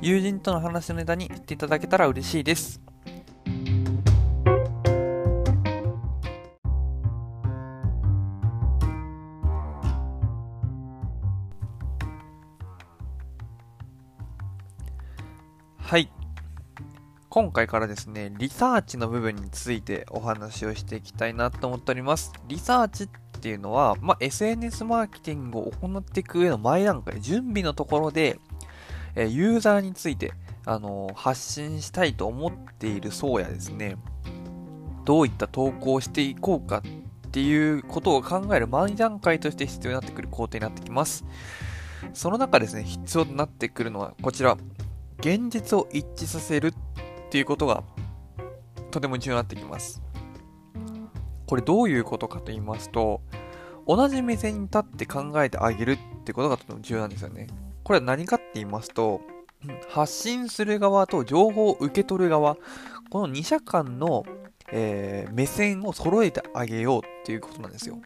友人との話のネタにしていただけたら嬉しいです。はい。今回からですね、リサーチの部分についてお話をしていきたいなと思っております。リサーチっていうのは、まあ、SNS マーケティングを行っていく上の前段階、準備のところで、えユーザーについて、あの発信したいと思っている層やですね、どういった投稿をしていこうかっていうことを考える前段階として必要になってくる工程になってきます。その中ですね、必要となってくるのはこちら、現実を一致させるっていうことがとても重要になってきます。これどういうことかと言いますと、同じ目線に立って考えてあげるってことがとても重要なんですよね。これは何かって言いますと、発信する側と情報を受け取る側、この2者間の、えー、目線を揃えてあげようっていうことなんですよ。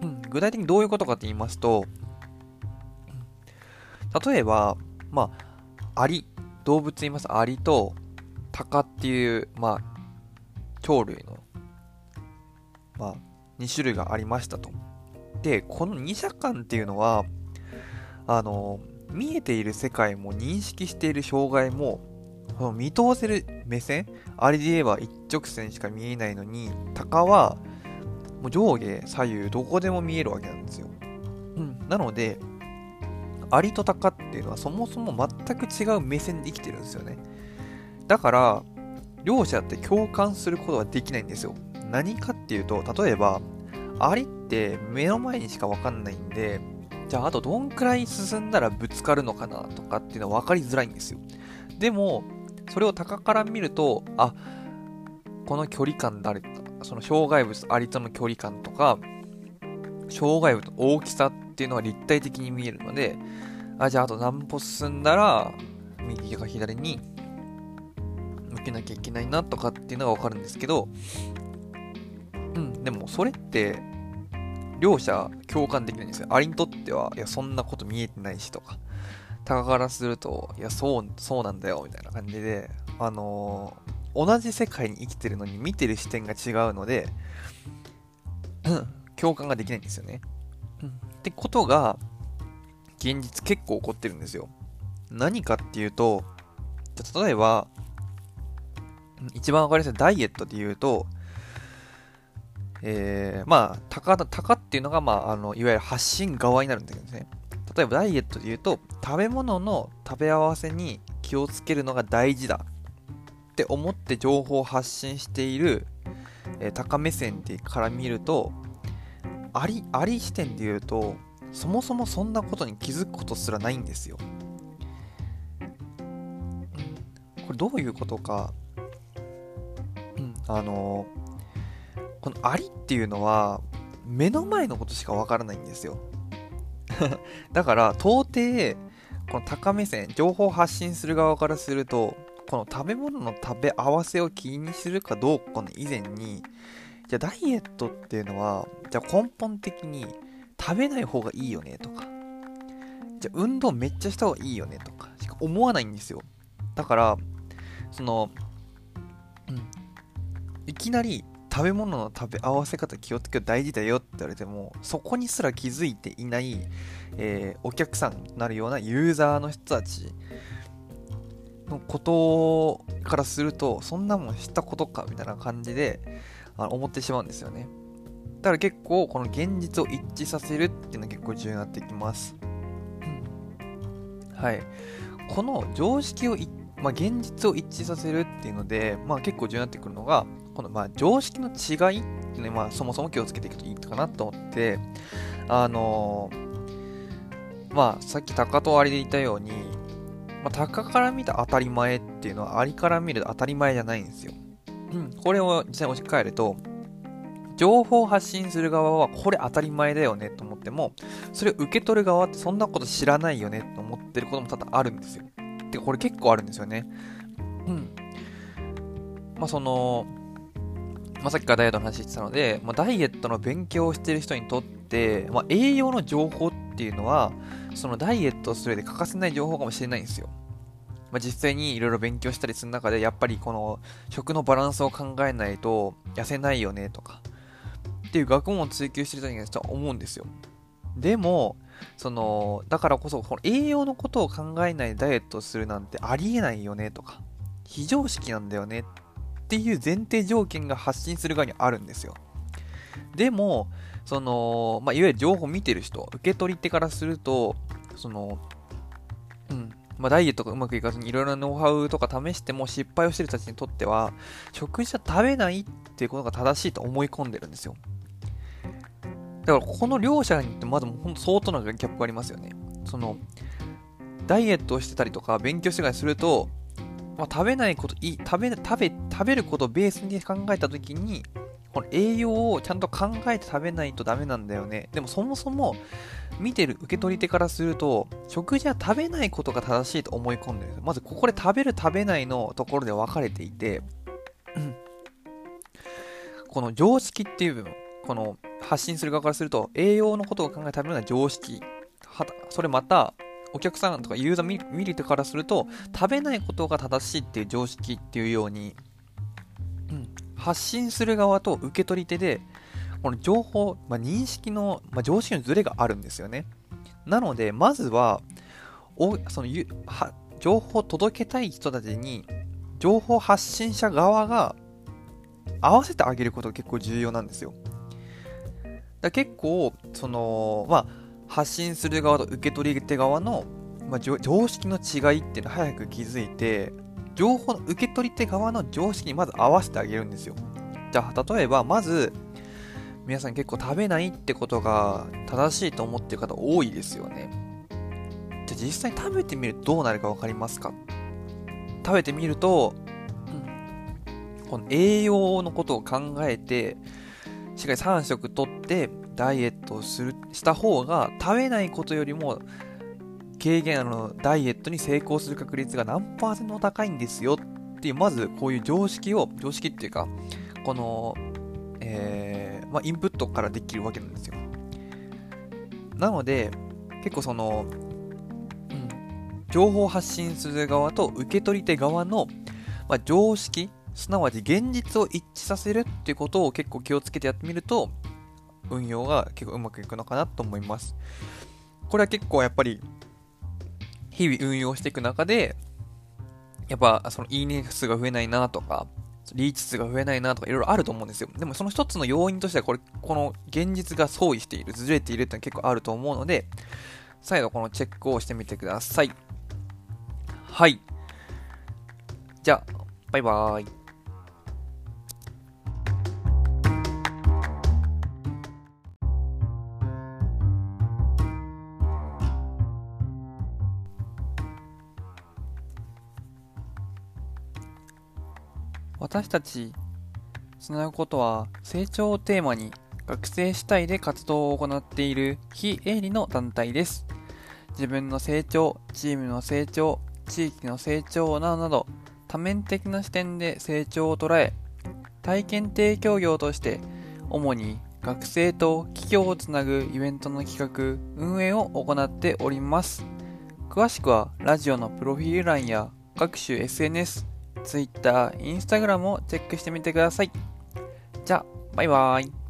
うん、具体的にどういうことかって言いますと、例えば、まあ、アリ、動物言いますアリとタカっていう、まあ、鳥類の、まあ、2種類がありましたと。で、この2者間っていうのは、あの、見えている世界も認識している障害もその、見通せる目線あれで言えば一直線しか見えないのに、鷹は、もう上下左右どこでも見えるわけなんですよ。うん。なので、アリとタカっていうのはそもそも全く違う目線で生きてるんですよね。だから、両者って共感することはできないんですよ。何かっていうと、例えば、アリって目の前にしかわかんないんで、じゃああとどんくらい進んだらぶつかるのかなとかっていうのは分かりづらいんですよ。でも、それを高から見ると、あ、この距離感誰か、その障害物ありとの距離感とか、障害物の大きさっていうのが立体的に見えるので、あ、じゃああと何歩進んだら、右か左に向けなきゃいけないなとかっていうのがわかるんですけど、うん、でもそれって、両者共感できないんですよ。アリにとっては、いや、そんなこと見えてないしとか、タカからすると、いや、そう、そうなんだよ、みたいな感じで、あのー、同じ世界に生きてるのに見てる視点が違うので、共感ができないんですよね。ってことが、現実結構起こってるんですよ。何かっていうと、例えば、一番わかりやすいダイエットで言うと、えー、まあ、高、高っていうのが、まあ、あの、いわゆる発信側になるんだけどね。例えばダイエットで言うと、食べ物の食べ合わせに気をつけるのが大事だって思って情報を発信している、えー、高目線でから見ると、あり、あり視点で言うと、そもそもそんなことに気づくことすらないんですよ。これどういうことか、うん、あのーこのアリっていうのは目の前のことしかわからないんですよ。だから到底この高目線情報発信する側からするとこの食べ物の食べ合わせを気にするかどうかの以前にじゃあダイエットっていうのはじゃあ根本的に食べない方がいいよねとか。じゃあ運動めっちゃした方がいいよねとかしか思わないんですよ。だからその、うん、いきなり食べ物の食べ合わせ方気をつける大事だよって言われても、そこにすら気づいていない、えー、お客さんになるようなユーザーの人たちのことからすると、そんなもん知ったことかみたいな感じであの思ってしまうんですよね。だから結構この現実を一致させるっていうのが結構重要になってきます。はい。この常識を、まあ、現実を一致させるっていうので、まあ結構重要になってくるのが、このまあ常識の違いってね、まあそもそも気をつけていくといいかなと思って、あのー、まあさっき高と割で言ったように、ままあ、鷹から見た当たり前っていうのはアリから見ると当たり前じゃないんですよ。うん、これを実際に置き換えると、情報を発信する側はこれ当たり前だよねと思っても、それを受け取る側ってそんなこと知らないよねと思ってることも多々あるんですよ。てかこれ結構あるんですよね。うん。まあその、まあ、さっきからダイエットの話してたので、まあ、ダイエットの勉強をしてる人にとって、まあ、栄養の情報っていうのは、そのダイエットをする上で欠かせない情報かもしれないんですよ。まあ、実際にいろいろ勉強したりする中で、やっぱりこの食のバランスを考えないと痩せないよねとか、っていう学問を追求してる人には思うんですよ。でも、その、だからこそ、この栄養のことを考えないダイエットをするなんてありえないよねとか、非常識なんだよねっていう前提条件が発信する側にあるんですよ。でも、その、まあ、いわゆる情報を見てる人、受け取り手からすると、その、うん、まあ、ダイエットがうまくいかずにいろいろなノウハウとか試しても失敗をしてる人たちにとっては、食事は食べないっていうことが正しいと思い込んでるんですよ。だからこの両者にってまずほんと相当なギャップがありますよね。その、ダイエットをしてたりとか勉強してたりすると、まあ、食べないことい食べ食べ食べることをベースに考えた時にこの栄養をちゃんと考えて食べないとダメなんだよね。でもそもそも見てる受け取り手からすると食事は食べないことが正しいと思い込んでる。まずここで食べる食べないのところで分かれていて、この常識っていう部分この発信する側からすると栄養のことを考えて食べるのは常識。それまたお客さんとかユーザー見る人からすると食べないことが正しいっていう常識っていうように、うん、発信する側と受け取り手でこの情報、まあ、認識の、まあ、常識のズレがあるんですよね。なのでまずはおそのは情報を届けたい人たちに情報発信者側が合わせてあげることが結構重要なんですよ。だ結構そのまあ発信する側と受け取り手側の、まあ、常識の違いっていうのを早く気づいて、情報の受け取り手側の常識にまず合わせてあげるんですよ。じゃあ、例えば、まず、皆さん結構食べないってことが正しいと思ってる方多いですよね。じゃあ実際に食べてみるとどうなるか分かりますか？食べてみると、うん、この栄養のことを考えて、しっかり3食とってダイエットをするした方が食べないことよりも軽減あのダイエットに成功する確率が何パーセント高いんですよっていうまずこういう常識を常識っていうかこの、えー、まあ、インプットからできるわけなんですよ。なので結構その、うん、情報発信する側と受け取り手側の、まあ、常識すなわち現実を一致させるっていうことを結構気をつけてやってみると運用が結構うまくいくのかなと思います。これは結構やっぱり日々運用していく中で、やっぱそのいいね数が増えないなとか、リーチ数が増えないなとかいろいろあると思うんですよ。でもその一つの要因としてはこれ、この現実が相違している、ずれているってのは結構あると思うので、再度このチェックをしてみてください。はい。じゃあ、バイバーイ。私たちつなぐことは成長をテーマに学生主体で活動を行っている非営利の団体です。自分の成長、チームの成長、地域の成長などなど多面的な視点で成長を捉え体験提供業として主に学生と企業をつなぐイベントの企画、運営を行っております。詳しくはラジオのプロフィール欄や各種 SNS、Twitter、Instagram をチェックしてみてください。じゃあ、バイバーイ。